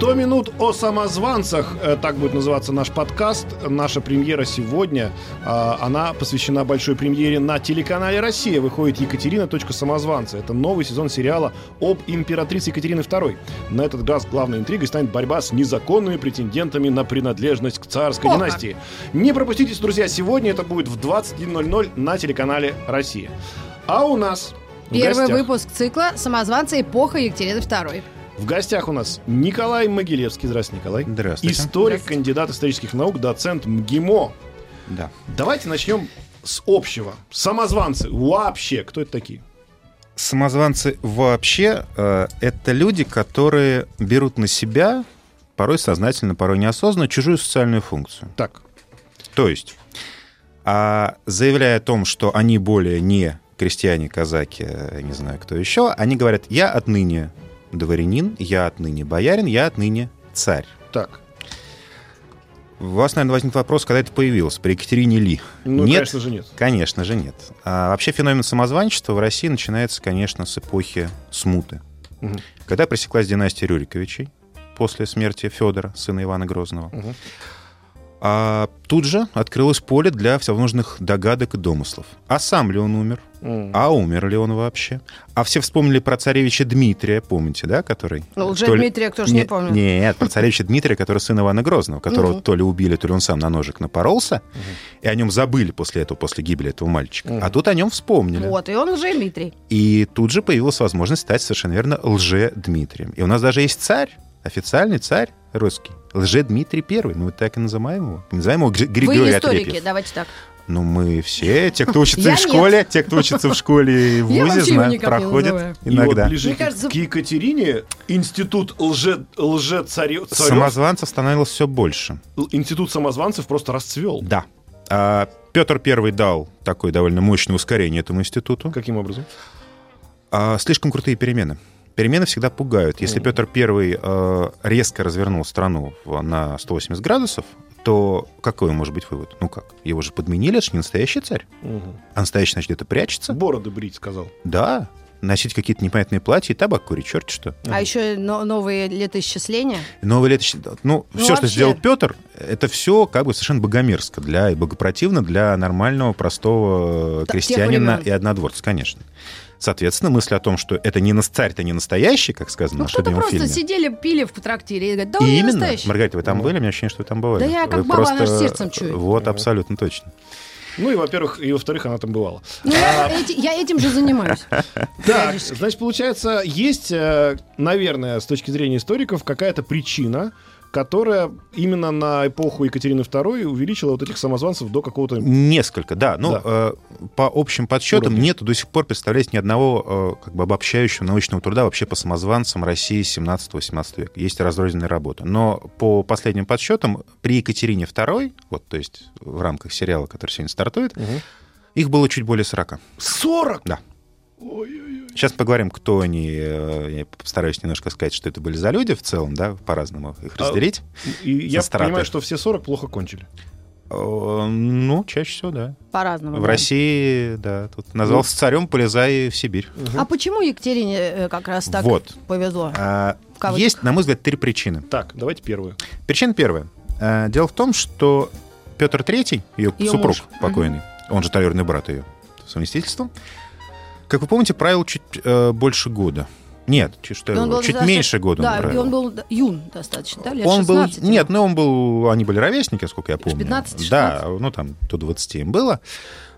100 минут о самозванцах, э, так будет называться наш подкаст. Наша премьера сегодня, а, она посвящена большой премьере на телеканале «Россия». Выходит «Екатерина. Самозванцы». Это новый сезон сериала об императрице Екатерины II. На этот раз главной интригой станет борьба с незаконными претендентами на принадлежность к царской О, династии. Не пропустите, друзья, сегодня это будет в 21.00 на телеканале «Россия». А у нас Первый гостях- выпуск цикла «Самозванцы. Эпоха Екатерины II». В гостях у нас Николай Могилевский. Здравствуйте, Николай. Здравствуйте. Историк, Здравствуйте. кандидат исторических наук, доцент МГИМО. Да. Давайте начнем с общего. Самозванцы. Вообще, кто это такие? Самозванцы вообще э, это люди, которые берут на себя, порой сознательно, порой неосознанно, чужую социальную функцию. Так, То есть, а, заявляя о том, что они более не крестьяне, казаки, э, не знаю кто еще, они говорят, я отныне дворянин, я отныне боярин, я отныне царь. так. У вас, наверное, возник вопрос, когда это появилось, при Екатерине Ли. Ну, нет, конечно же, нет. Конечно же нет. А вообще феномен самозванчества в России начинается, конечно, с эпохи смуты. Мгм. Когда пресеклась династия Рюриковичей после смерти Федора, сына Ивана Грозного. Мгм. А тут же открылось поле для всевозможных догадок и домыслов. А сам ли он умер? А умер ли он вообще? А все вспомнили про царевича Дмитрия, помните, да, который... Ну, то ли- Лже-Дмитрия кто ж не Не- помнит. Нет, про царевича Дмитрия, который сын Ивана Грозного, которого Мгм. то ли убили, то ли он сам на ножик напоролся, и о нем забыли после этого, после гибели этого мальчика. Мгм. А тут о нем вспомнили. Вот, и он Лже-Дмитрий. И тут же появилась возможность стать совершенно верно лже-Дмитрием. И у нас даже есть царь, официальный царь русский. Лже-Дмитрий Первый. Мы так и называем его. Называем его Гри- Вы Григорий историки, Отрепьев. давайте так. Ну, мы все, те, кто учится в школе, те, кто учится в школе и в ВУЗе, проходят называю. И вот иногда. ближе Мне к- кажется- к Екатерине институт лже, лже-царев, царев- Самозванцев становилось все больше. институт самозванцев просто расцвел. Да. А Петр Первый дал такое довольно мощное ускорение этому институту. Каким образом? А, слишком крутые перемены. Перемены всегда пугают. Если. Петр Первый э, резко развернул страну на 180 градусов, то какой может быть вывод? Ну как? Его же подменили, это же не настоящий царь. Мгм. А настоящий, значит, где-то прячется. Бороды брить, сказал. Да. Носить какие-то непонятные платья и табак курить, черт что. А еще но- новые летоисчисления. Новое лето... Ну, Ну, все, что вообще. сделал Петр, это все как бы совершенно богомерзко для и богопротивно для нормального, простого Да, крестьянина и однодворца, конечно. Соответственно, мысль о том, что это не на царь-то не настоящий, как сказано Ну, в любимом просто фильме. сидели, пили в трактире и говорят, да он И не именно, настоящий. Маргарита, вы там Ну. были? У меня ощущение, что вы там бывали. Да я как Вы баба, она ж сердцем чует. Вот, абсолютно точно. Ну и, во-первых, и во-вторых, она там бывала. Ну, я, эти- я этим же занимаюсь. Так, значит, получается, есть, э, наверное, с точки зрения историков, какая-то причина, которая именно на эпоху Екатерины II увеличила вот этих самозванцев до какого-то... Несколько, да. Ну, Да. э, по общим подсчетам Уровня. нету до сих пор, представляете, ни одного э, как бы обобщающего научного труда вообще по самозванцам России 17-18 века. Есть разрозненные работы. Но по последним подсчетам при Екатерине II, вот, то есть в рамках сериала, который сегодня стартует, Мгм. их было чуть более 40. 40? Да. Ой-ой-ой. Сейчас поговорим, кто они. э, Я постараюсь немножко сказать, что это были за люди в целом, да, по-разному их А, разделить. И я страты. понимаю, что все 40 плохо кончили. Э, Ну, чаще всего, да. По-разному. В да. России, да, тут назвался царем, полезай в Сибирь. А почему Екатерине э, как раз так Вот. повезло? А. Есть, на мой взгляд, три причины. Так, давайте первую. Причина первая. А, Дело в том, что Петр III, ее Её супруг муж. покойный, он же троюродный брат ее совместительством, как вы помните, правил чуть э, больше года. Нет, чуть, что он говорю, был чуть меньше года Да, он и правил. он был юн достаточно, да, лет Он был, 16. нет, ну он был, они были ровесники, сколько я помню. 15, Да, ну там до 20 им было.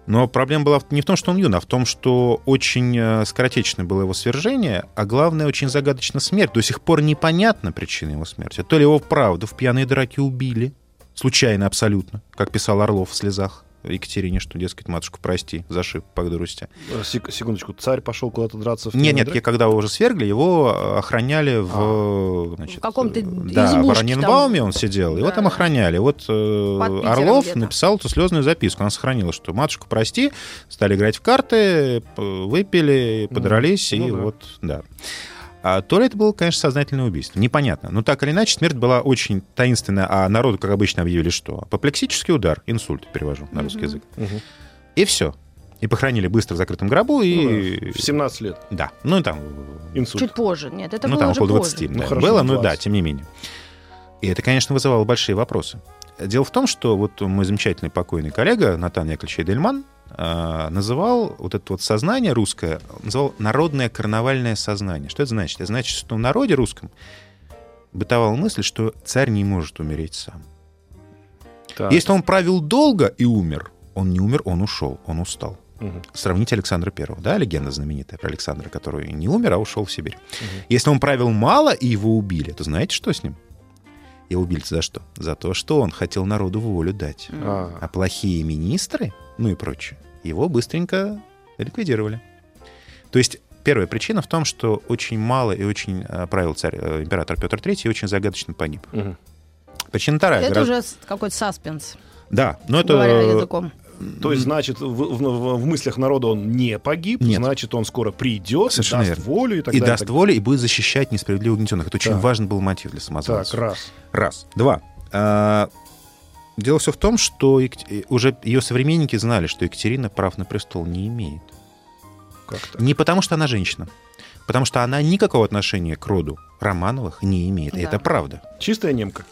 Но проблема была не в том, что он юн, а в том, что очень э, скоротечно было его свержение, а главное, очень загадочна смерть. До сих пор непонятна причина его смерти. То ли его вправду в пьяные драки убили, случайно абсолютно, как писал Орлов в «Слезах», Екатерине, что, дескать, матушку, прости, зашиб по дурости. Э, сек- Секундочку, царь пошел куда-то драться в Нет, нет, я, когда его уже свергли, его охраняли в... значит, В каком-то э, Да, в избушке Раненбауме он сидел, его Да. там охраняли. Вот э, Под Орлов где-то. написал эту слезную записку. Она сохранила, что матушку, прости, стали играть в карты, выпили, подрались, Ну и да. вот, да. А то ли это было, конечно, сознательное убийство. Непонятно. Но так или иначе, смерть была очень таинственная, а народу, как обычно, объявили что? Апоплексический удар, инсульт, перевожу на русский язык. И все. И похоронили быстро в закрытом гробу, Ну и... да, В 17 лет. Да, ну и там Инсульт. Чуть позже. Нет, это ну, было там уже около позже. 20 Ну, да, хорошо, было, но 20. да, тем не менее. И это, конечно, вызывало большие вопросы. Дело в том, что вот мой замечательный покойный коллега Натан Яковлевич Эдельман называл вот это вот сознание русское, называл народное карнавальное сознание. Что это значит? Это значит, что в народе русском бытовала мысль, что царь не может умереть сам. Так. Если он правил долго и умер, он не умер, он ушел, он устал. Мгм. Сравните Александра Первого, да, легенда знаменитая про Александра, который не умер, а ушел в Сибирь. Если он правил мало и его убили, то знаете, что с ним? Его убили за что? За то, что он хотел народу волю дать. А, А плохие министры, ну и прочее, его быстренько ликвидировали. То есть первая причина в том, что очень мало и очень э, правил царь, э, император Петр III и очень загадочно погиб. мгм. Причина вторая. Это гораздо- уже какой-то саспенс, Да, но это... говоря языком. То есть, значит, в, в- в мыслях народа он не погиб, Нет. значит, он скоро придет, Совершенно даст верно. волю и так и далее. даст волю, и будет защищать несправедливо угнетенных. Это очень Так. важный был мотив для Так, самозванца. раз. Раз. Два. А, Дело все в том, что э, уже ее современники знали, что Екатерина прав на престол не имеет. Как так? Не потому, что она женщина, потому что она никакого отношения к роду Романовых не имеет. И Да. это правда. Чистая немка.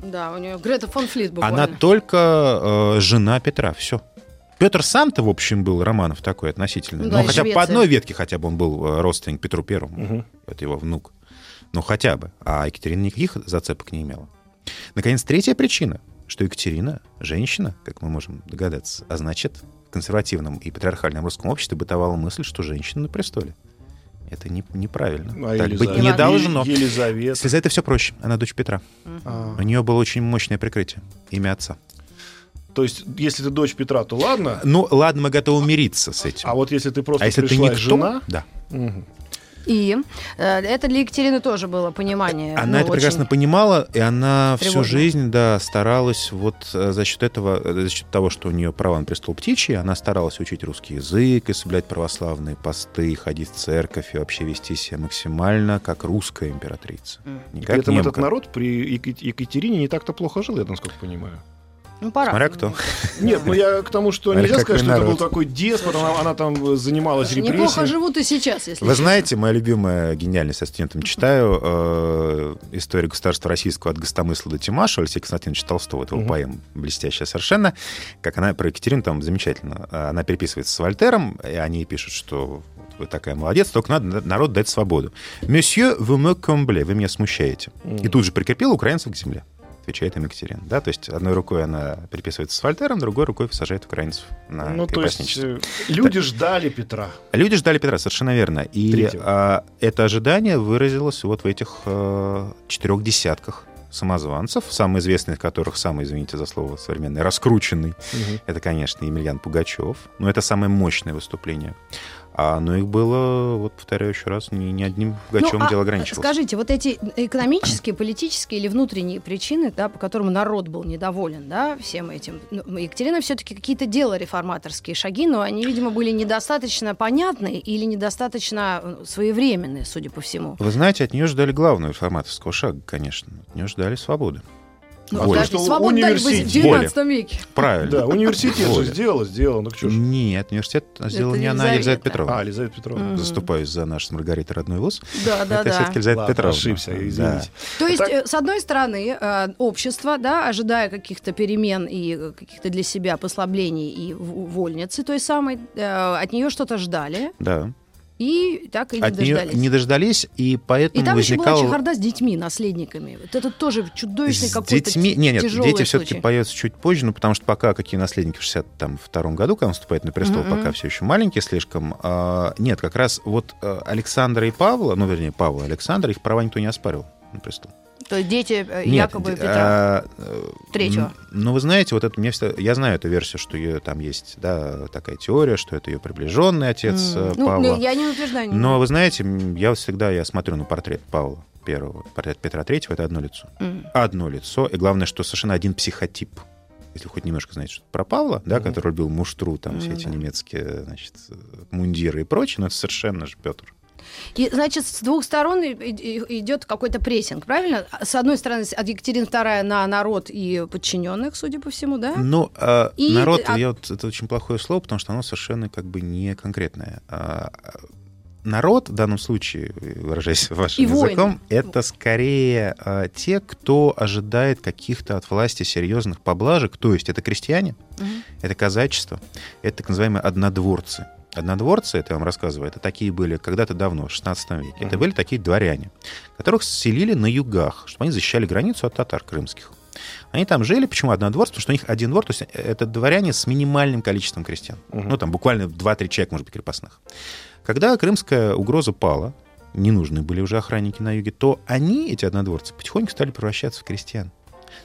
Да, у нее Грета фон Флит буквально. Она только э, жена Петра. Все. Петр сам-то, в общем, был Романов такой относительный. Ну да, ну, хотя бы по Швеции. одной ветке хотя бы он был э, родственник Петру Первому. Мгм. Это его внук. Ну, хотя бы. А Екатерина никаких зацепок не имела. Наконец, третья причина, что Екатерина — женщина, как мы можем догадаться, а значит, в консервативном и патриархальном русском обществе бытовала мысль, что женщина на престоле. Это не, неправильно. А так быть Елизавета? не должно. Елизавета. Если за это все проще. Она дочь Петра. А, У нее было очень мощное прикрытие. Имя отца. То есть, если ты дочь Петра, то ладно. Ну, ладно, мы готовы мириться с этим. А вот если ты просто А если ты пришла никто, жена... да. Мгм. И э, это для Екатерины тоже было понимание. Она ну, это прекрасно понимала, и она всю тревожно. жизнь, да, старалась вот э, за счет этого, э, за счет того, что у нее право на престол птичий, она старалась учить русский язык и соблюдать православные посты, ходить в церковь и вообще вести себя максимально как русская императрица. Мгм. Не И как При этом немка. этот народ при Екатерине не так-то плохо жил, я насколько понимаю. Ну, пора. Смотря кто. Нет, ну я к тому, что нельзя сказать, что это был такой деспот, она, она там занималась Неплохо репрессиями. живут и сейчас, если Вы честно. знаете, моя любимая гениальность, я студентам читаю э, историю государства российского от Гостомысла до Тимаша Алексея Константиновича Толстого. Это его Мгм. поэма блестящая совершенно. Как она про Екатерину там замечательно. Она переписывается с Вольтером, и они пишут, что вы такая молодец, только надо народ дать свободу. «Monsieur, vous me comblez», вы меня смущаете. И тут же прикрепила украинцев к земле. Отвечает им Екатерина. Да, то есть одной рукой она переписывается с Вольтером, другой рукой сажает украинцев на Ну, то есть э, люди ждали Петра. Люди ждали Петра, совершенно верно. И а, это ожидание выразилось вот в этих э, четырех десятках самозванцев, самый известный из которых, самый, извините за слово современный, раскрученный, это, конечно, Емельян Пугачев. Но это самое мощное выступление. А, но их было, вот повторяю еще раз, не, не одним Пугачевым Ну, а дело ограничивалось. Скажите, вот эти экономические, политические или внутренние причины, да, по которым народ был недоволен, да, всем этим. Ну, Екатерина все-таки какие-то делала реформаторские шаги, но они, видимо, были недостаточно понятны или недостаточно э, своевременные, судя по всему. Вы знаете, от нее ждали главного реформаторского шага, конечно. От нее ждали свободы. Ну, Воля. Что свободу дали в университет. 19 веке. Правильно. Да, университет же Воля. сделала, сделала. Ну, что ж. Нет, университет сделала не она, а Елизавета. Петровна. А, Елизавета Петровна. Заступаюсь за наш с Маргаритой родной вуз. Да, да, это да. все-таки Елизавета Петровна. ошибся, извините. То есть, э, с одной стороны, э, общество, да, ожидая каких-то перемен и э, каких-то для себя послаблений и вольницы той самой, от нее что-то ждали Да. И так и не От дождались. не дождались, и поэтому И там еще была чехарда с детьми, наследниками. Вот это тоже чудовищный какой-то детьми... Нет, нет, дети все-таки случай. появятся чуть позже, ну, потому что пока какие наследники в 62 году, когда он вступает на престол, Мгм. пока все еще маленькие слишком. А, нет, как раз вот а, Александра и Павла, ну, вернее, Павла и Александра, их права никто не оспаривал на престол. То есть дети э, Нет, якобы Петра а, Третьего. Ну, вы знаете, вот это мне всегда- я знаю эту версию, что ее там есть, да, такая теория, что это ее приближенный отец М. э, Ну, Павла. я не утверждаю. Но вы знаете, я всегда я смотрю на портрет Павла первого, портрет Петра Третьего, это одно лицо. М. Одно лицо, и главное, что совершенно один психотип. Если хоть немножко знаете что про Павла, да, Мгм. который любил муштру, там все Ну эти немецкие, значит, мундиры и прочее, но это совершенно же Петр. И, значит, с двух сторон идет какой-то прессинг, правильно? С одной стороны, от Екатерины II на народ и подчиненных, судя по всему, да? Ну, а, И народ, от- я вот, это очень плохое слово, потому что оно совершенно как бы не конкретное. А, народ в данном случае, выражаясь вашим И воины. языком, это скорее а, те, кто ожидает каких-то от власти серьезных поблажек, то есть это крестьяне, Мгм. это казачество, это так называемые однодворцы. Однодворцы, это я вам рассказываю, это такие были когда-то давно, в 16 веке. Это Мгм. были такие дворяне, которых селили на югах, чтобы они защищали границу от татар крымских. Они там жили. Почему однодворцы? Потому что у них один двор, то есть это дворяне с минимальным количеством крестьян. Мгм. Ну, там буквально 2-3 человека, может быть, крепостных. Когда крымская угроза пала, не нужны были уже охранники на юге, то они, эти однодворцы, потихоньку стали превращаться в крестьян.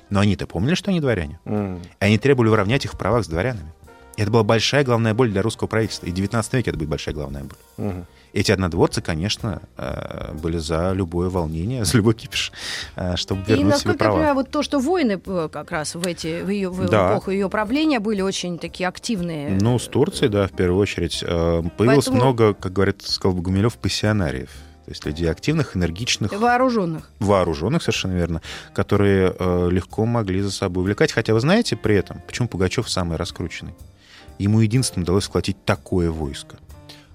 Но они-то помнили, что они дворяне. М. И они требовали уравнять их в правах с дворянами. И это была большая головная боль для русского правительства. И в 19 веке это будет большая головная боль. Мгм. Эти однодворцы, конечно, э, были за любое волнение, за любой кипиш, э, чтобы И, вернуть себе насколько я права. понимаю, вот то, что войны э, как раз в, эти, в, ее, в Да. эпоху ее правления были очень такие активные. Ну, с Турцией, да, в первую очередь. Появилось Поэтому- много, как говорит, сказал бы Гумилев, пассионариев. То есть людей активных, энергичных, Вооруженных. вооруженных, совершенно верно, которые э, легко могли за собой увлекать. Хотя вы знаете при этом, почему Пугачев самый раскрученный? Ему единственным удалось схватить такое войско.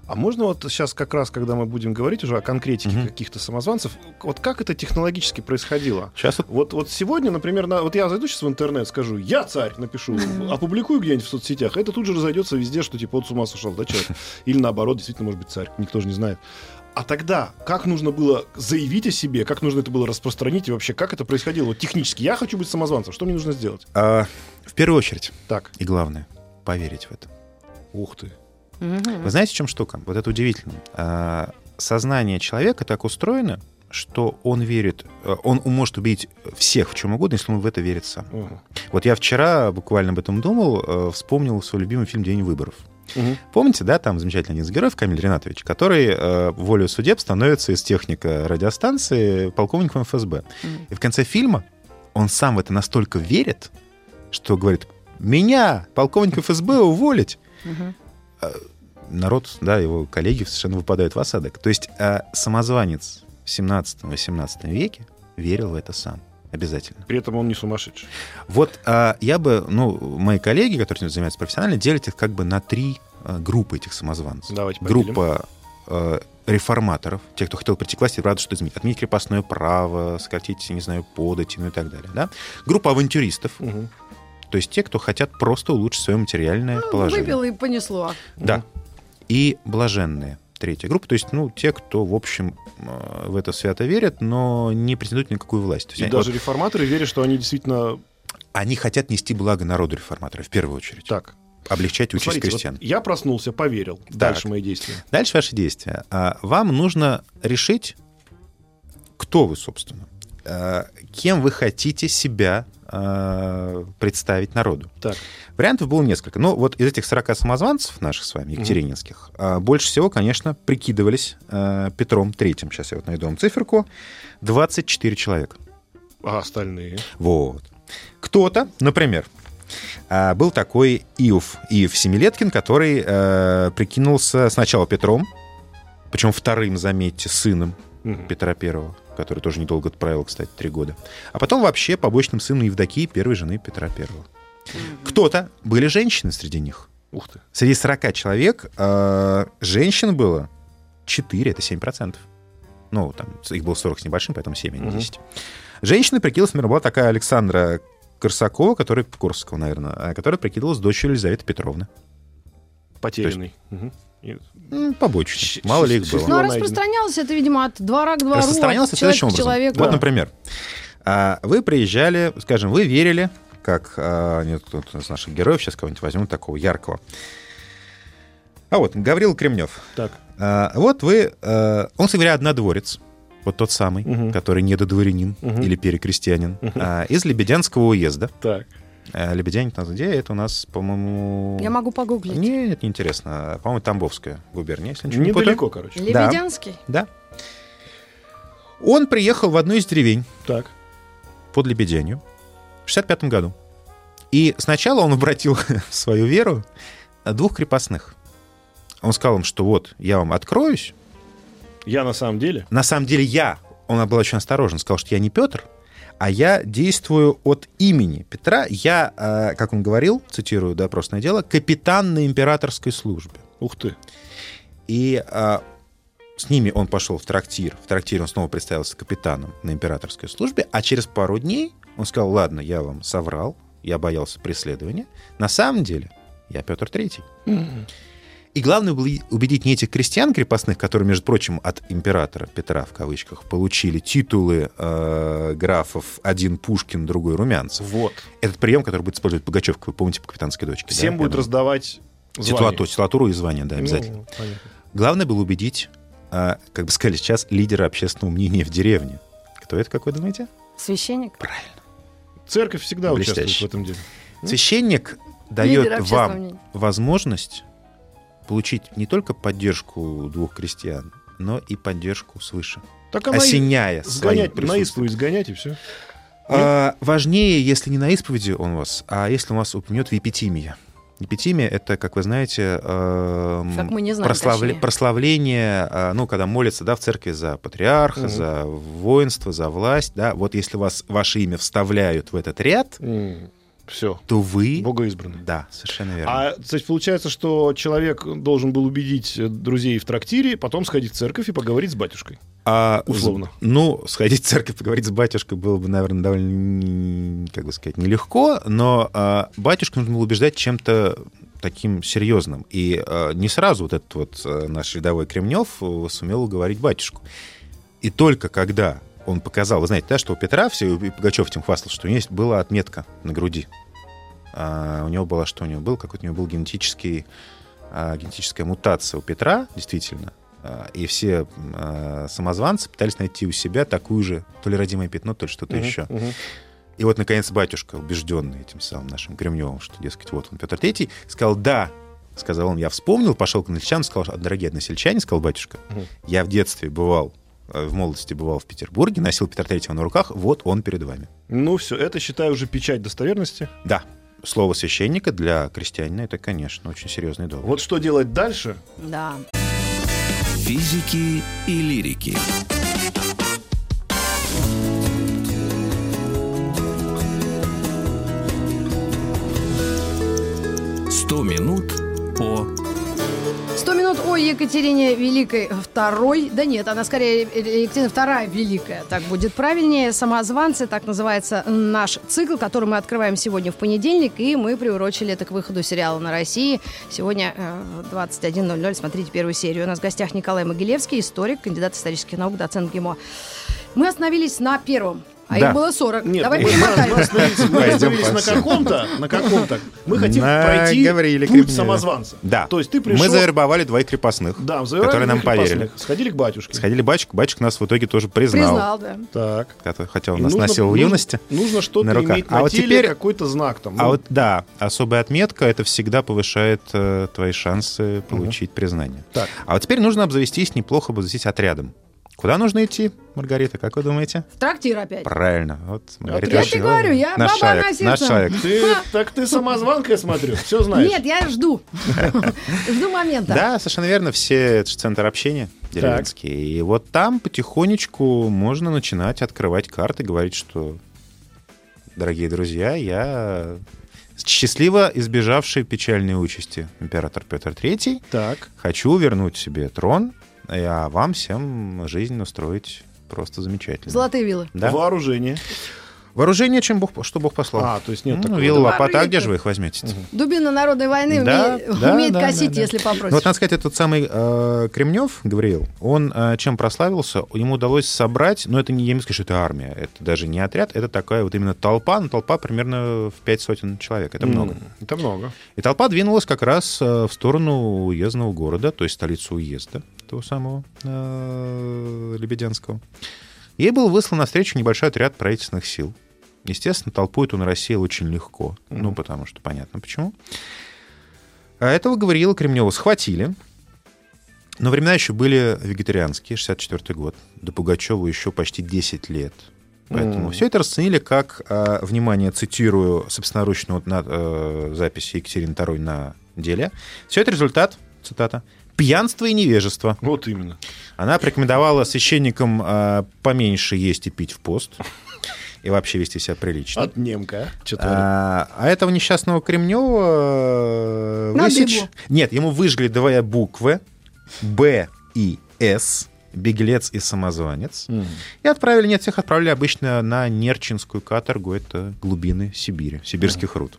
А можно вот сейчас как раз, когда мы будем говорить уже о конкретике Мгм. каких-то самозванцев, вот как это технологически происходило? Сейчас вот Вот, сегодня, например, на, вот я зайду сейчас в интернет, скажу, я царь, напишу, опубликую где-нибудь в соцсетях, это тут же разойдется везде, что типа вот с ума сошел, да, человек? Или наоборот, действительно, может быть, царь, никто же не знает. А тогда, как нужно было заявить о себе, как нужно это было распространить и вообще, как это происходило? Вот технически, я хочу быть самозванцем, что мне нужно сделать? а, в первую очередь, Так, и главное, поверить в это. ух ты. Вы знаете, в чем штука? Вот это удивительно. А, Сознание человека так устроено, что он верит, э, он может убить всех в чем угодно, если он в это верит сам. Мгм. Вот я вчера буквально об этом думал, э, вспомнил свой любимый фильм «День выборов». Мгм. Помните, да, там замечательный один из героев, Камиль Ринатович, который э, волею судеб становится из техника радиостанции полковником ФСБ. Мгм. И в конце фильма он сам в это настолько верит, что говорит, меня, полковника ФСБ, уволить. Мгм. народ, да, его коллеги совершенно выпадают в осадок. То есть э, самозванец в 17-18 веке верил в это сам. Обязательно. При этом он не сумасшедший. Вот э, я бы, ну, мои коллеги, которые этим занимаются профессионально, делят их как бы на три э, группы этих самозванцев. Давайте поделим. Группа э, реформаторов, те, кто хотел прийти к власти, правда, что изменить. Отменить крепостное право, сократить, не знаю, подати, ну и так далее. Да? Группа авантюристов, Мгм. То есть те, кто хотят просто улучшить свое материальное положение. Выпил и понесло. Да. И блаженные. Третья группа, то есть, ну, те, кто, в общем, э, в это свято верят, но не претендуют ни на какую власть. Есть И они, даже вот реформаторы верят, что они действительно они хотят нести благо народу реформаторы, в первую очередь. так. Облегчать участь Смотрите, крестьян. вот я проснулся, поверил. Дальше мои действия. Дальше ваши действия. А, Вам нужно решить, кто вы, собственно. А, Кем вы хотите себя а, представить народу. Так. Вариантов было несколько. Но вот из этих 40 самозванцев наших с вами, екатерининских, а, больше всего, конечно, прикидывались а, Петром Третьим. Сейчас я вот найду вам циферку. 24 человека. А остальные? Вот. Кто-то, например, а, был такой Иов, Иов Семилеткин, который э, прикинулся сначала Петром, причем вторым, заметьте, сыном Мгм. Петра Первого, который тоже недолго отправил, кстати, три года. А потом вообще побочным сыном Евдокии, первой жены Петра Первого. Кто-то, были женщины среди них. Ух ты. Среди 40 человек э, женщин было 4, это 7%. Ну, там, их было 40 с небольшим, поэтому 7, а не Мгм. 10. Женщина прикидывалась, например, была такая Александра Корсакова, которая, Корсакова, наверное, а, которая прикидывалась дочерью Елизаветы Петровны. Потерянный. Мгм. И- Ну, побочно. Щ- Мало ли их было. Ну, а найдено. распространялось это, видимо, от двора к двору, Распространялось от это следующим человека к образом. человеку. Вот, Да. например, а, вы приезжали, скажем, вы верили, как а, нет, кто-то из наших героев, сейчас кого-нибудь возьмем такого яркого. А вот, Гаврил Кремнев. Так. Вот вы, он, кстати говоря, однодворец. Вот вот тот самый, Мгм. который недодворянин Мгм. или перекрестьянин, а, из Лебедянского уезда. Так. Лебедянин, это где? Это у нас, по-моему... Я могу погуглить. Нет, неинтересно. По-моему, Тамбовская губерния, если ничего не путаю. Недалеко, короче. Лебедянский? Да. Он приехал в одну из деревень Так. под Лебедянью в 65 году. И сначала он обратил в свою веру двух крепостных. Он сказал им, что вот, я вам откроюсь. Я на самом деле... На самом деле я, он был очень осторожен, сказал, что я не Петр, а я действую от имени Петра. Я, э, как он говорил, цитирую допросное дело, капитан на императорской службе. Ух ты. И а, с ними он пошел в трактир. В трактире он снова представился капитаном на императорской службе, а через пару дней он сказал, ладно, я вам соврал, я боялся преследования. На самом деле я Петр Третий. И главное было убедить не этих крестьян крепостных, которые, между прочим, от императора Петра, в кавычках, получили титулы э, графов один Пушкин, другой Румянцев. Вот. Этот прием, который будет использовать Пугачев, вы помните, по капитанской дочке. Всем да? будет думаю. раздавать звание. Титулатуру, и звание, да, Ну, обязательно. понятно. Главное было убедить, а, как бы сказали сейчас, лидера общественного мнения в деревне. Кто это, как вы думаете? Священник? Правильно. Церковь всегда участвует Блестяще. в этом деле. Священник дает вам мнения. возможность получить не только поддержку двух крестьян, но и поддержку свыше, Так она осеняя сгонять, на исповедь сгонять и все. А, важнее, если не на исповеди он вас, а если он вас упомянет в епитимии. Епитимия — это, как вы знаете, эм, Как мы не знаем, прославле- точнее. прославление, а, ну, когда молятся, да, в церкви за патриарха, Мгм. за воинство, за власть, да, вот если вас, ваше имя вставляют в этот ряд, Все. то вы... Богоизбранный. Да, совершенно верно. А, кстати, получается, что человек должен был убедить э, друзей в трактире, потом сходить в церковь и поговорить с батюшкой. А, условно. Ну, сходить в церковь, поговорить с батюшкой было бы, наверное, довольно, как бы сказать, нелегко, но а, батюшку нужно было убеждать чем-то таким серьезным. И а, не сразу вот этот вот а, наш рядовой Кремнев э, сумел уговорить батюшку. И только когда он показал, вы знаете, да, что у Петра, все, и Пугачев этим хвастался, что у него есть была отметка на груди. А, у него была, что у него был? Какой-то у него был генетический, а, генетическая мутация у Петра, действительно. А, И все а, самозванцы пытались найти у себя такую же, то ли родимое пятно, то ли что-то Мгм, еще. мгм. И вот, наконец, батюшка, убежденный этим самым нашим Кремневым, что, дескать, вот он, Петр Третий, сказал «да». Сказал он, я вспомнил, пошел к односельчанам, сказал, дорогие односельчане, сказал батюшка, Мгм. я в детстве бывал, в молодости бывал в Петербурге, носил Петра Третьего на руках, вот он перед вами. Ну все, это считаю уже печать достоверности. Да, слово священника для крестьянина это, конечно, очень серьезный довод. Вот что делать дальше? Да. Физики и лирики. Сто минут по 100 минут о Екатерине Великой второй. Да нет, она скорее Екатерина вторая Великая. Так будет правильнее. Самозванцы, так называется наш цикл, который мы открываем сегодня в понедельник. И мы приурочили это к выходу сериала на России. Сегодня э, в 21.00 смотрите первую серию. У нас в гостях Николай Могилевский, историк, кандидат исторических наук, доцент ГИМО. Мы остановились на первом. А Да. их было 40. Нет, Давай мы, мы остановились, мы остановились по на каком-то, на каком-то. Мы хотим На пройти Гавриле путь самозванца. Да. То есть ты пришел... Мы завербовали двоих крепостных, Да, которые нам поверили. Сходили к батюшке. Сходили батюшка, батюшка нас в итоге тоже признал. Признал, да. Так. Который- Хотя он И нас нужно- носил в юности. Нужно что-то на руках. иметь А на вот теле, теперь- какой-то знак там. А Ну, вот да, особая отметка это всегда повышает э, твои шансы получить признание. Так. А вот теперь нужно обзавестись, неплохо обзавестись отрядом. Куда нужно идти, Маргарита, как вы думаете? В трактир опять. Правильно. Вот Маргарита Я тебе говорю, я наш баба человек, на наш человек. Ты, так ты самозванка, я смотрю, все знаешь. Нет, я жду. Жду момента. Да, совершенно верно. Все это же центр общения деревенский. И вот там потихонечку можно начинать открывать карты, говорить, что, дорогие друзья, я счастливо избежавший печальной участи император Петр III, Так. хочу вернуть себе трон, а вам всем жизнь устроить просто замечательно. Золотые вилы. Да? Вооружение. Вооружение, чем Бог, что Бог послал. А, то есть нет ну, такого. вилла, лопата, а где же вы их возьмете? Дубина народной войны Да, умеет, да, умеет да, косить, да, да. если попросишь. Ну, вот, надо сказать, этот самый э, Кремнев, Гавриил, он э, чем прославился? Ему удалось собрать, но это не, я не скажу, что это армия, это даже не отряд, это такая вот именно толпа, но толпа примерно в пять сотен человек, это много. М, Это много. И толпа двинулась как раз э, в сторону уездного города, то есть столицу уезда, того самого э, Лебедянского. Ей был выслан навстречу небольшой отряд правительственных сил. Естественно, толпу эту нарасеял очень легко. Ну, потому что понятно почему. А этого Гавриила Кремнева схватили. Но времена еще были вегетарианские, 64 год. До Пугачева еще почти 10 лет. Поэтому Мгм. все это расценили как, а, внимание, цитирую собственноручную на, э, записи Екатерины II на деле. Все это результат, цитата, пьянства и невежества. Вот именно. Она порекомендовала священникам а, поменьше есть и пить в пост. И вообще вести себя прилично. От немка. А, а этого несчастного Кремнева э, высечь... Нет, ему выжгли две буквы Б и С, беглец и самозванец. Мгм. И отправили, нет, всех отправили обычно на Нерчинскую каторгу, это глубины Сибири, сибирских руд.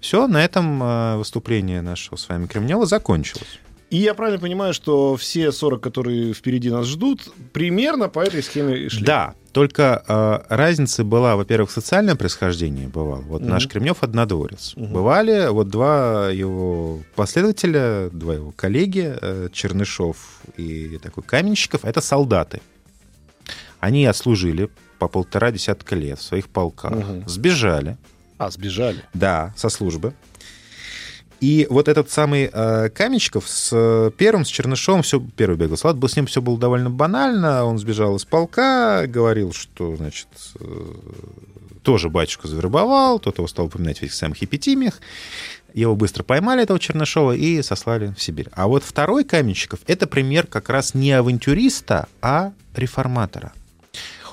Все, на этом э, выступление нашего с вами Кремнева закончилось. И я правильно понимаю, что все 40, которые впереди нас ждут, примерно по этой схеме и шли. Да, только э, разница была, во-первых, в социальном происхождении бывал. Вот Мгм. наш Кремнев однодворец. Мгм. Бывали вот два его последователя, два его коллеги, э, Чернышов и такой Каменщиков, это солдаты. Они отслужили по полтора десятка лет в своих полках, Мгм. сбежали, А, сбежали. да, со службы. И вот этот самый э, Каменщиков с э, первым, с Чернышовым, все, первый бегал салат, был, с ним все было довольно банально. Он сбежал из полка, говорил, что, значит, э, тоже батюшку завербовал, тот его стал упоминать в этих самых эпитимиях. Его быстро поймали, этого Чернышова, и сослали в Сибирь. А вот второй Каменщиков — это пример как раз не авантюриста, а реформатора.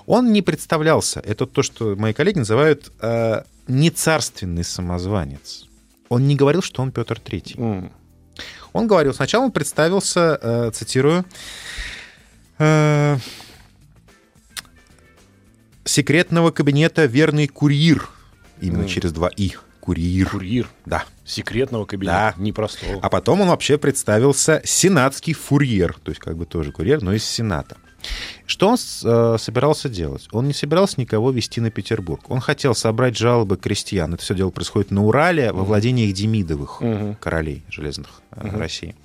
Он не представлялся. Это то, что мои коллеги называют э, не царственный самозванец. Он не говорил, что он Петр Третий. М. Он говорил, сначала он представился, э, цитирую, э, секретного кабинета верный курьер. Именно Мгм. через два «и». Курьер. Курьер Да. секретного кабинета, Да. непростого. А потом он вообще представился сенатский фурьер, то есть как бы тоже курьер, но из Сената. Что он э, собирался делать? Он не собирался никого вести на Петербург. Он хотел собрать жалобы крестьян. Это все дело происходит на Урале, во владениях Демидовых, Мгм. королей железных э. России.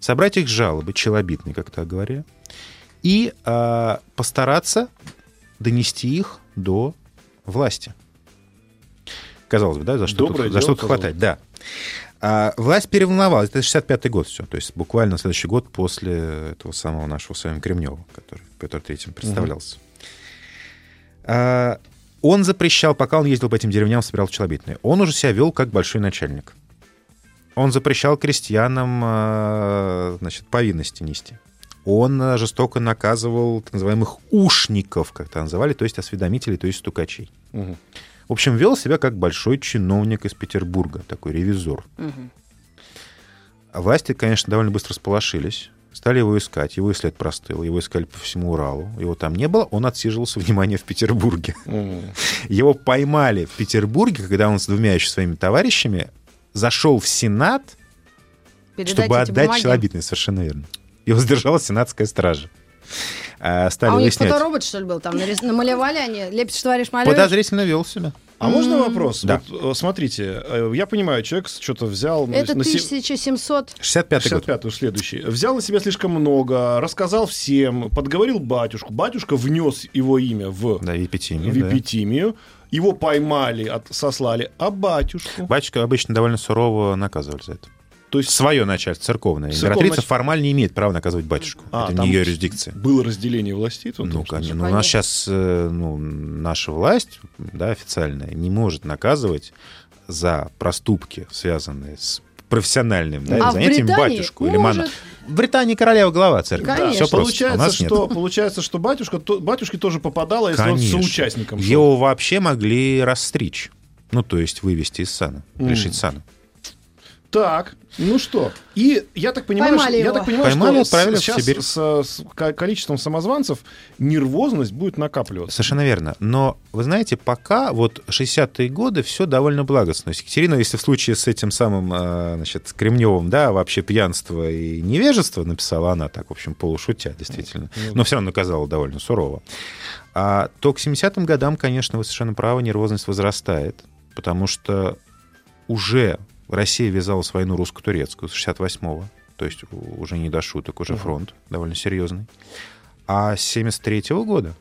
Собрать их жалобы, челобитные, как так говоря, и э, постараться донести их до власти. Казалось бы, да, за что Доброе тут, за что тут хватать, да. А, власть переволновалась. Это 65-й год все. То есть буквально следующий год после этого самого нашего с вами Кремнева, который Петр Третьим представлялся. А, он запрещал, пока он ездил по этим деревням, собирал челобитные, он уже себя вел как большой начальник. Он запрещал крестьянам а, значит, повинности нести. Он а, жестоко наказывал так называемых ушников, как это называли, то есть осведомителей, то есть стукачей. Мгм. В общем, вел себя как большой чиновник из Петербурга, такой ревизор. А власти, конечно, довольно быстро сполошились. Стали его искать, его и след простыл, его искали по всему Уралу. Его там не было, он отсиживался, внимание, в Петербурге. М. Его поймали в Петербурге, когда он с двумя еще своими товарищами зашел в Сенат, Передать чтобы отдать бумаги. челобитные, совершенно верно. Его задержала сенатская стража. А, Стали А у них выяснять. фоторобот, что ли, был? Там нарис- намалевали они? Лепишь, товарищ, малюешь? Подозрительно вел себя. А можно вопрос? Да. Вот, э, смотрите, э, я понимаю, человек что-то взял... Это на се- 1700... 65-й год. 65-й следующий. Взял на себя слишком много, рассказал всем, подговорил батюшку. Батюшка внес его имя в, Да, эпитимия, в да. эпитимию. Его поймали, от, сослали. А батюшку? Батюшка обычно довольно сурово наказывали за это. То есть Свое начальство, церковное. Церковное Императрица нач- формально не имеет права наказывать батюшку. А, это не ее юрисдикция. было разделение властей? тут, Ну, конечно. Ну, у нас сейчас ну, наша власть, да, официальная, не может наказывать за проступки, связанные с профессиональным да, А занятием батюшку или может. мона. В Британии королева глава церкви. Конечно. Все просто. У Получается, нет. что, получается, что батюшка, то, батюшке тоже попадало, если Конечно. он соучастником шел. Его вообще могли расстричь. Ну, то есть вывести из сана, Мгм. лишить сана. Так, ну что? И я так понимаю, Поймали что, я так понимаю, Поймали, что в сейчас Сибирь. с, с ко- количеством самозванцев нервозность будет накапливаться. Совершенно верно. Но, вы знаете, пока вот 60-е годы все довольно благостно. Екатерина, если в случае с этим самым, э, значит, Кремневым, да, вообще пьянство и невежество написала она так, в общем, полушутя, действительно, но все равно наказала довольно сурово, а, то к 70-м годам, конечно, вы совершенно правы, нервозность возрастает, потому что уже Россия ввязалась в войну русско-турецкую с 68-го, то есть уже не до шуток, уже фронт довольно серьезный. А с 73 года,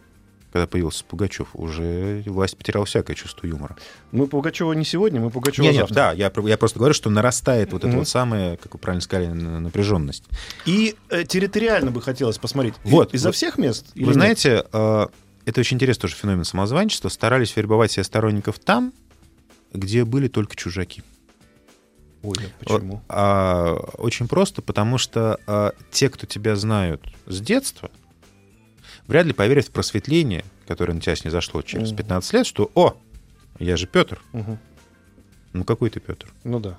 когда появился Пугачев, уже власть потеряла всякое чувство юмора. Мы Пугачева не сегодня, мы Пугачева Нет, нет, завтра. да, я, я просто говорю, что нарастает вот эта Мгм. вот самая, как вы правильно сказали, на- напряженность. И э, территориально бы хотелось посмотреть. Вот, Изо вот. всех мест? Вы нет? знаете, э, это очень интересный тоже феномен самозванчества. Старались вербовать себе сторонников там, где были только чужаки. Ой, а почему? А, очень просто, потому что а, те, кто тебя знают с детства, вряд ли поверят в просветление, которое на тебя снизошло через Мгм. 15 лет, что «О, я же Петр». Мгм. Ну какой ты Петр? Ну да.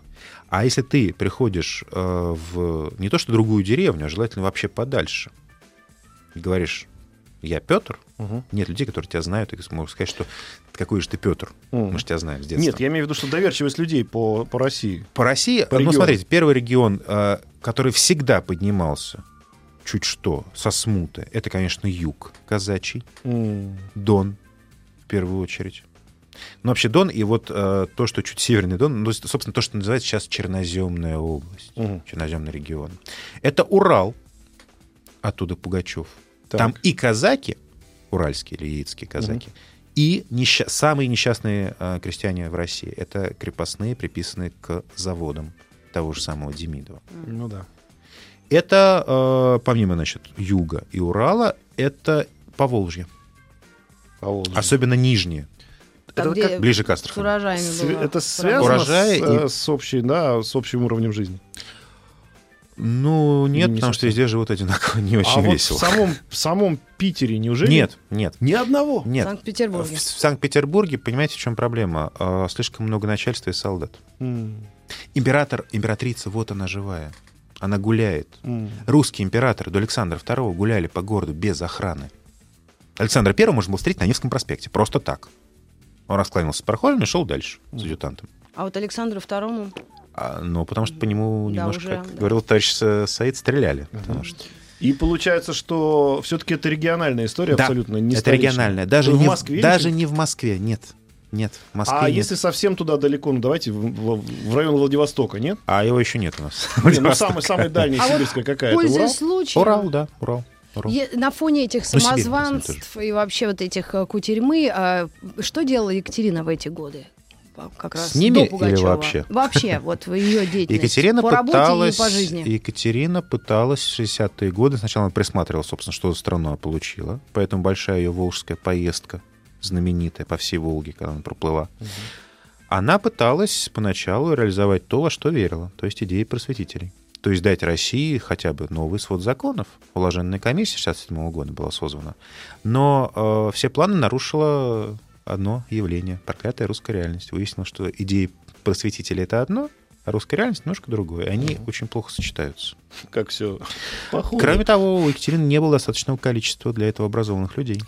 А если ты приходишь э, в не то что другую деревню, а желательно вообще подальше, и говоришь «Я Петр», Мгм. нет людей, которые тебя знают и могут сказать, что «Какой же ты Петр?» Мгм. Мы же тебя знаем с детства. Нет, я имею в виду, что доверчивость людей по, по России. По России, По ну, региону. смотрите, первый регион, э, который всегда поднимался чуть что со смуты, это, конечно, юг казачий, М. Дон в первую очередь. Ну, вообще Дон и вот э, то, что чуть северный Дон, ну, собственно, то, что называется сейчас Черноземная область, Мгм. Черноземный регион. Это Урал, оттуда Пугачев. Так. Там и казаки, уральские или яицкие казаки, и несча- самые несчастные э, крестьяне в России. Это крепостные, приписанные к заводам того же самого Демидова. Ну да. Это, э, помимо, значит, юга и Урала, это Поволжье. Поволжье. Особенно нижние, Там, Это как ближе к с Астрахани. урожаями Све- было. Это связано Урожай с, и- с общей, да, с общим уровнем жизни. Ну, нет, Не потому что совсем. везде живут одинаково, не очень а вот весело. в самом, в самом Питере неужели? Нет, нет, Ни одного. Нет. В, Санкт-Петербурге. в Санкт-Петербурге, понимаете, в чем проблема? Э, Слишком много начальства и солдат. М, Император, императрица, вот она живая. Она гуляет. м. Русский император до Александра II гуляли по городу без охраны. Александра I можно было встретить на Невском проспекте. Просто так. Он раскланялся с прохожими и шел дальше с адъютантом. А вот Александру Второму А, ну, потому что по нему Да, немножко, уже, как да. говорил товарищ Са- Саид, стреляли. Потому что... И получается, что все-таки это региональная история Да, абсолютно не это столичная. региональное. Даже, В не, Москве в, даже ничего? не в Москве, нет. Нет, в Москве А нет. если совсем туда далеко, ну давайте в, в- в район Владивостока, нет? А его еще нет у нас. Не, ну самый, самый дальний А вот сибирская какая-то. Урал? Случаем, Урал, да, Урал. На фоне этих Ну, Сибирь, самозванств и вообще вот этих э, кутерьмы, а, что делала Екатерина в эти годы? Как раз С ними до или вообще? Вообще, вот ее деятельности. Екатерина по работе пыталась, и по жизни. Екатерина пыталась в 60-е годы, сначала она присматривала, собственно, что за страну она получила, поэтому большая ее волжская поездка, знаменитая по всей Волге, когда она проплыла, она пыталась поначалу реализовать то, во что верила, то есть идеи просветителей. То есть дать России хотя бы новый свод законов. Уложенная комиссия 67 года была созвана. Но э, все планы нарушило одно явление — проклятая русская реальность. Выяснилось, что идеи просветителей — это одно, а русская реальность немножко другое. И они очень плохо сочетаются. Как все похоже. Кроме того, у Екатерины не было достаточного количества для этого образованных людей.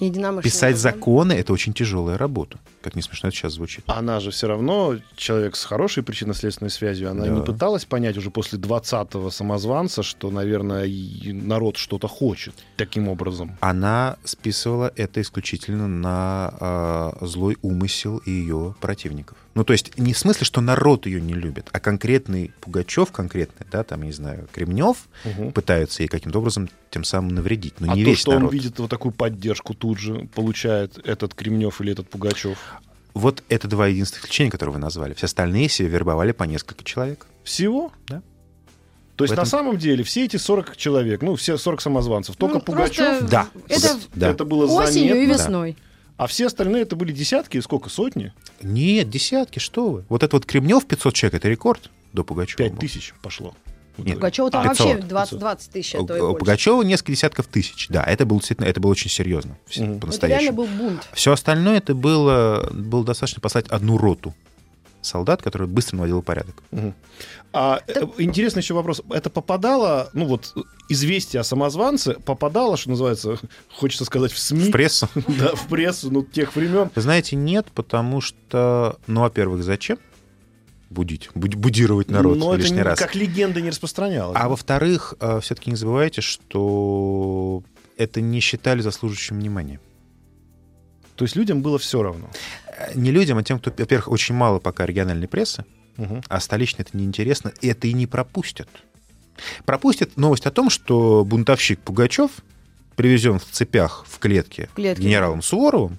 Писать законы — это очень тяжелая работа. Как не смешно это сейчас звучит. Она же все равно человек с хорошей причинно-следственной связью. Она Да. не пыталась понять уже после 20-го самозванца, что, наверное, народ что-то хочет таким образом. Она списывала это исключительно на а, злой умысел и ее противников. Ну, то есть не в смысле, что народ ее не любит, а конкретный Пугачев, конкретный, да, там, не знаю, Кремнев, Мгм. пытаются ей каким-то образом тем самым навредить. Но а не то, весь что народ. он видит вот такую поддержку тут же, получает этот Кремнев или этот Пугачев. Вот это два единственных исключения, которые вы назвали. Все остальные себе вербовали по несколько человек. Всего? Да. То есть этом- на самом деле все эти 40 человек, ну, все 40 самозванцев, только Ну, Пугачев, Да. Это Да. это было осенью и заметно, весной. А все остальные это были десятки, и сколько, сотни? Нет, десятки, что вы. Вот этот вот Кремнев 500 человек, это рекорд до Пугачева. Пять был. тысяч пошло. Нет. Пугачева там А, вообще 500, 20, 20 тысяч, а то и у больше. Пугачева несколько десятков тысяч. Да, это было действительно, это было очень серьезно. Мгм. Это реально По-настоящему. был бунт. Все остальное это было, было достаточно послать одну роту. Солдат, который быстро наводил порядок. А э, интересный еще вопрос. Это попадало, ну вот, известие о самозванце попадало, что называется, хочется сказать, в СМИ? В прессу. Да, в прессу, ну, тех времен. Вы знаете, нет, потому что, ну, во-первых, зачем будить, буд- будировать народ Но это лишний не- раз? как легенда не распространялось. А во-вторых, все-таки не забывайте, что это не считали заслуживающим внимания. То есть людям было все равно. Не людям, а тем, кто, во-первых, очень мало пока региональной прессы, Мгм. а столичной это неинтересно, и это и не пропустят. Пропустят новость о том, что бунтовщик Пугачев привезен в цепях в клетке, В клетке, генералом Суворовым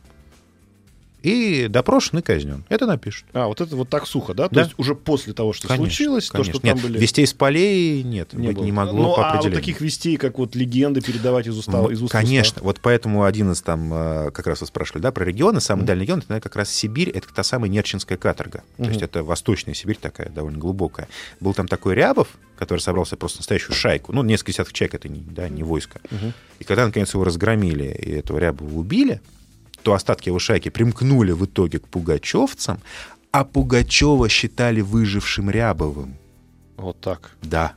и допрошен и казнен. Это напишут. А, вот это вот так сухо, да? То Да. есть уже после того, что Конечно, случилось, то, конечно. что там нет, были... Вестей с полей нет, не быть было. не могло ну, по а вот определению. таких вестей, как вот легенды передавать из устава, из уст Конечно. уста. Вот поэтому один из там, э, как раз вы спрашивали, да, про регионы. Самый дальний регион, это наверное, как раз Сибирь, это та самая Нерчинская каторга. То есть это восточная Сибирь такая, довольно глубокая. Был там такой Рябов, который собрался просто настоящую шайку. Ну, несколько десятков человек, это не, да, не войско. Мгм. И когда, наконец, его разгромили и этого Рябова убили, то остатки его шайки примкнули в итоге к пугачевцам, а Пугачева считали выжившим Рябовым. Вот так. Да,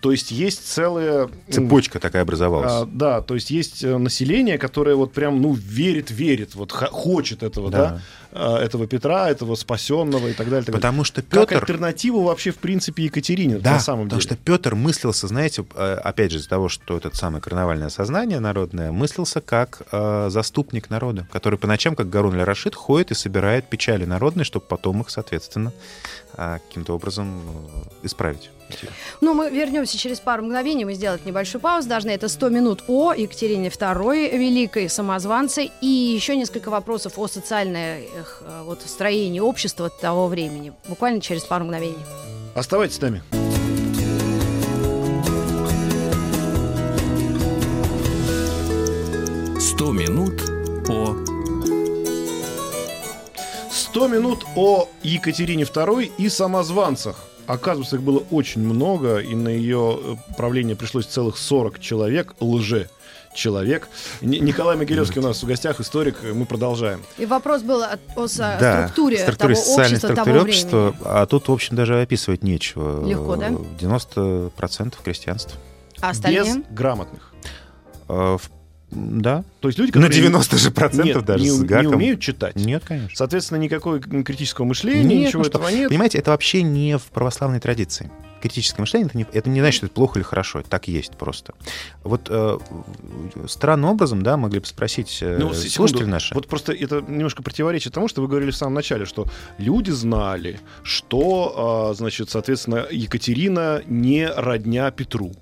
То есть есть целая... цепочка такая образовалась. а, да, то есть есть э, население, которое вот прям, ну, верит, верит, вот хочет этого, да, Да. а, этого Петра, этого спасенного и так далее. так далее. Потому что Как Петр... альтернативу вообще, в принципе, Екатерине Да, на самом потому деле. что Петр мыслился, знаете, э, опять же, из-за того, что этот самое карнавальное сознание народное, мыслился как э, заступник народа, который по ночам, как Гарун Рашид, ходит и собирает печали народные, чтобы потом их, соответственно, э, каким-то образом э, Ну, мы вернемся через пару мгновений. Мы сделать небольшую паузу должны. Это 100 минут о Екатерине II, великой самозванце, и еще несколько вопросов о социальном э, вот, строении общества того времени. Буквально через пару мгновений. Оставайтесь с нами. «Сто минут по...» 100 минут о Екатерине II и самозванцах. Оказывается, их было очень много, и на ее э, правление пришлось целых 40 человек, лже человек. Ни- Николай Могилевский у нас в гостях, историк, мы продолжаем. И вопрос был о, о со- да, структуре, структуре того социальной общества структуре того общества, времени. а тут, в общем, даже описывать нечего. Легко, да? 90% крестьянства. А остальные? Без грамотных. Э, в- Да, То есть люди, на которые 90 же процентов нет, даже не, с не гаком. умеют читать. Нет, конечно. Соответственно, никакой м, критического мышления, Нет, ничего ну что, этого нет. Понимаете, это вообще не в православной традиции. Критическое мышление это не, это не значит, что это плохо или хорошо. Это так есть просто. Вот э, странным образом, да, могли бы спросить э, Ну, слушатели наши. Вот просто это немножко противоречит тому, что вы говорили в самом начале, что люди знали, что, а, значит, соответственно, Екатерина не родня Петру.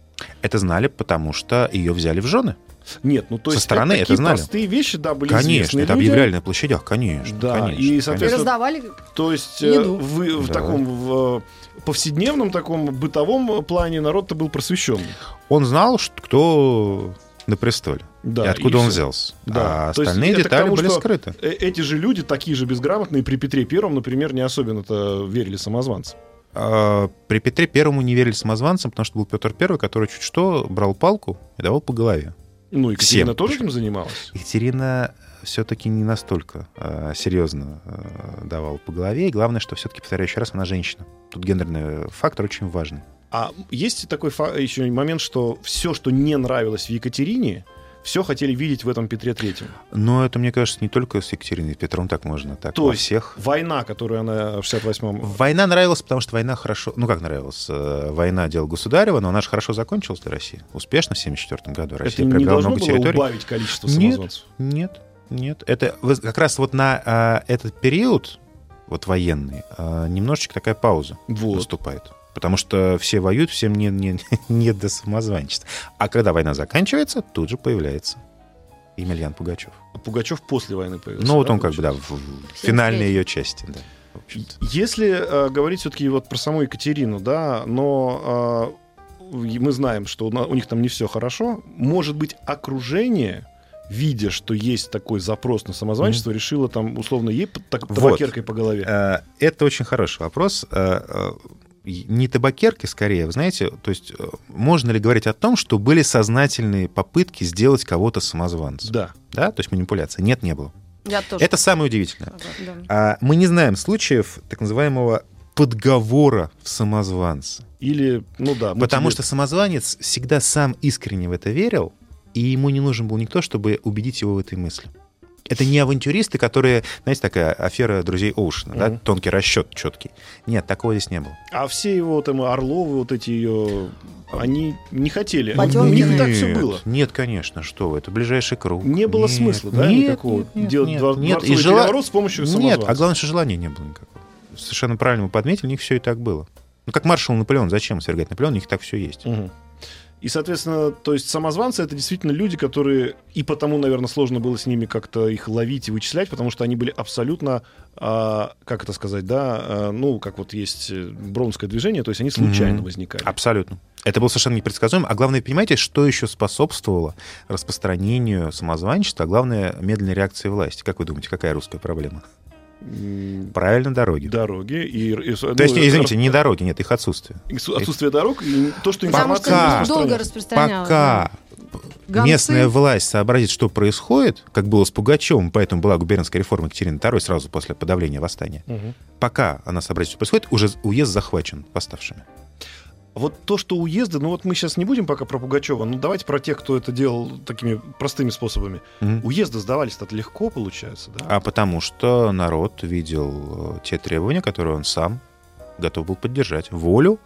Это знали, потому что ее взяли в жены. Нет, ну то Со есть стороны это такие знали. простые вещи, да, были конечно, известны это людям. объявляли на площадях, конечно. Да, конечно, и, соответственно, раздавали То есть э, Еду. вы в Да. таком в, э, повседневном таком бытовом плане народ-то был просвещенный. Он знал, что кто на престоле. Да, и откуда и он всё. взялся. Да. А То есть остальные это к детали тому, были скрыты. Э, Эти же люди, такие же безграмотные, при Петре Первом, например, не особенно-то верили самозванцам. А, При Петре Первому не верили самозванцам, потому что был Петр Первый, который чуть что брал палку и давал по голове. Ну, Екатерина Всем. тоже этим занималась. Екатерина все-таки не настолько э, серьезно э, давала по голове. И главное, что все-таки, повторяю еще раз, она женщина. Тут гендерный фактор очень важный. А есть такой фа- еще момент, что все, что не нравилось в Екатерине, все хотели видеть в этом Петре Третьем. Но это, мне кажется, не только с Екатериной и Петром так можно, так То во есть всех. Война, которую она в 68-м... Война нравилась, потому что война хорошо... Ну, как нравилась? Э, Война дело государева, но она же хорошо закончилась для России. Успешно в 1974 году. Это Россия не приобрела должно много было территорий. убавить количество Нет. самозванцев? Нет, нет. Это вы- как раз вот на а, этот период, вот военный, а, немножечко такая пауза Вот. наступает. Потому что все воюют, всем не, не, не до самозванчества. А когда война заканчивается, тут же появляется Емельян Пугачев. А Пугачев после войны появился. Ну, вот да, он как бы, да, в, в финальной ее части. Да. Если э, говорить все-таки вот про саму Екатерину, да, но э, мы знаем, что у у них там не все хорошо, может быть, окружение видя, что есть такой запрос на самозванчество, решило там условно ей так, Вот. табакеркой по голове. Э, Это очень хороший вопрос. Не табакерки, скорее, вы знаете, то есть э, можно ли говорить о том, что были сознательные попытки сделать кого-то самозванцем? Да. Да, то есть манипуляция? Нет, не было. Я тоже. Это самое удивительное. Да. А мы не знаем случаев так называемого подговора в самозванца. Или, ну да. Потому мотивирует. что самозванец всегда сам искренне в это верил, и ему не нужен был никто, чтобы убедить его в этой мысли. Это не авантюристы, которые, знаете, такая афера друзей Оушена, да, Мгм. тонкий расчет четкий. Нет, такого здесь не было. А все его там Орловы, вот эти ее, они не хотели. Потемкины. У них и так все было. Нет, конечно, что вы, это ближайший круг. Не было Нет, смысла, да, нет, никакого нет, нет, делать нет, двор- нет. И жела- с помощью Нет, а главное, что желания не было никакого. Совершенно правильно вы подметили, у них все и так было. Ну, как маршал Наполеон, зачем свергать Наполеона, у них так все есть. Мгм. И, соответственно, то есть самозванцы это действительно люди, которые и потому, наверное, сложно было с ними как-то их ловить и вычислять, потому что они были абсолютно, а, как это сказать, да, а, ну, как вот есть э, броунское движение, то есть они случайно Мгм. возникали. Абсолютно. Это было совершенно непредсказуемо. А главное, понимаете, что еще способствовало распространению самозванчества, а главное, медленной реакции власти? Как вы думаете, какая русская проблема? Правильно, дороги. Дороги и, и- То ну, есть, это извините, не дороги, нет, их отсутствие. отсутствие дорог и то, что информация Пока. не долго распространялось. Пока да. местная Гонцы. власть сообразит, что происходит, как было с Пугачевым, поэтому была губернская реформа Екатерины II сразу после подавления восстания. Мгм. Пока она сообразит, что происходит, уже уезд захвачен восставшими. Вот то, что уезды, ну вот мы сейчас не будем пока про Пугачева, ну давайте про тех, кто это делал такими простыми способами. Мгм. Уезды сдавались-то легко, получается, да? А потому что народ видел э, те требования, которые он сам готов был поддержать. Волю,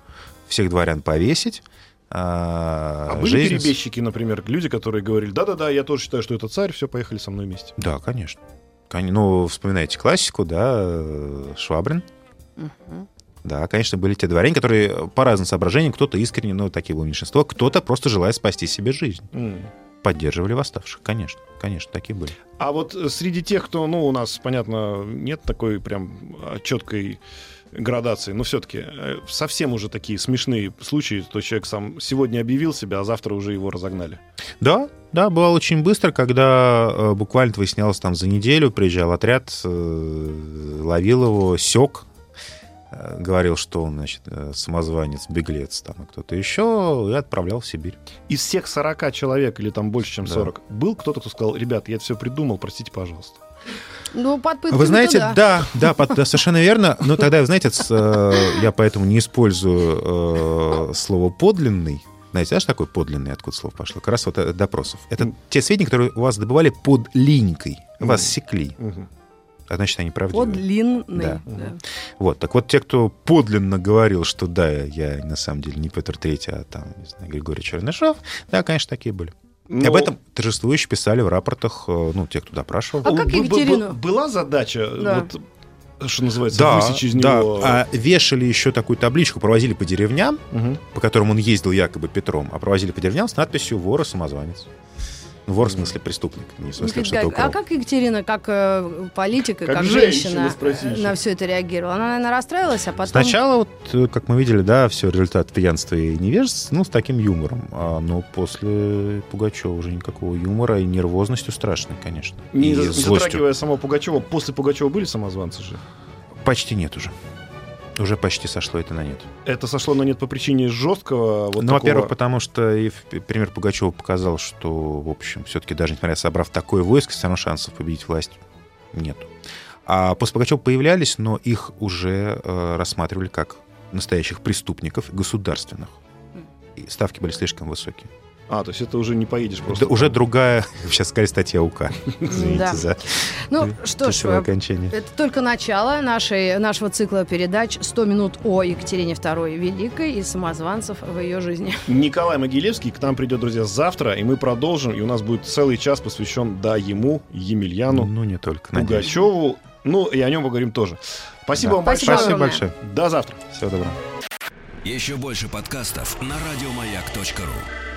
всех дворян повесить. А, А были жизнь с- перебежчики, например, люди, которые говорили, да-да-да, я тоже считаю, что это царь, все, поехали со мной вместе. Да, конечно. Кон- Ну, вспоминайте классику, да, э, Швабрин. Мгм. Да, конечно, были те дворяне, которые по разным соображениям, кто-то искренне, ну, такие было меньшинство, кто-то просто желая спасти себе жизнь. М. Поддерживали восставших, конечно. Конечно, такие были. А вот э, среди тех, кто, ну, у нас, понятно, нет такой прям четкой градации, но все-таки совсем уже такие смешные случаи, то человек сам сегодня объявил себя, а завтра уже его разогнали. Да, да, бывало очень быстро, когда э, буквально выяснялось там за неделю, приезжал отряд, э, ловил его, сек, э, говорил, что он, значит, э, самозванец, беглец там и кто-то еще, и отправлял в Сибирь. Из всех 40 человек, или там больше, чем Да. 40, был кто-то, кто сказал, ребят, я это все придумал, простите, пожалуйста. Ну, под Вы знаете, туда. да, да, под- да, совершенно верно. Но тогда, вы знаете, с, э, я поэтому не использую э, слово подлинный. Знаете, да, что такое подлинный, откуда слово пошло? Как раз вот от допросов. Это Мгм. те сведения, которые у вас добывали под линькой. Вас Мгм. секли. Мгм. А значит, они правдивые. Подлинный. Да. да. Вот, так вот, те, кто подлинно говорил, что да, я на самом деле не Петр Третий, а там, не знаю, Григорий Чернышов, да, конечно, такие были. И Но- об этом торжествующе писали в рапортах, э, ну, те, кто допрашивал. А как Екатерину? Была задача, Да. вот, что называется, Да, высечь из да. него... А вешали еще такую табличку, провозили по деревням, Мгм. по которым он ездил якобы Петром, а провозили по деревням с надписью «Вор и самозванец». Ну, вор в смысле преступник, не в смысле, что Как- только... а как Екатерина, как э, политик и Как как, женщина, женщина, э, на все это реагировала? Она, наверное, расстраивалась, а потом... Сначала, вот, э, как мы видели, да, все результат пьянства и невежества, ну, с таким юмором. А, но после Пугачева уже никакого юмора и нервозностью страшной, конечно. Не, и злостью. затрагивая самого Пугачева, после Пугачева были самозванцы же? Почти нет уже. Уже почти сошло это на нет. Это сошло на нет по причине жесткого вот ну, такого... во-первых, потому что и пример Пугачева показал, что, в общем, все-таки даже несмотря собрав такое войско, все равно шансов победить власть нету. А после Пугачева появлялись, но их уже э, рассматривали как настоящих преступников государственных. И ставки были слишком высокие. А, то есть это уже не поедешь просто. Да, уже другая, сейчас сказали, статья УК. Извините Да. за Ну, что ж, э, окончание. это только начало нашей, нашего цикла передач «100 минут о Екатерине II Великой и самозванцев в ее жизни». Николай Могилевский к нам придет, друзья, завтра, и мы продолжим, и у нас будет целый час посвящен, да, ему, Емельяну, Ну, не только. Пугачеву, ну, и о нем поговорим тоже. Спасибо Да. вам большое. Спасибо большое. До завтра. Всего доброго. Еще больше подкастов на радиомаяк.ру.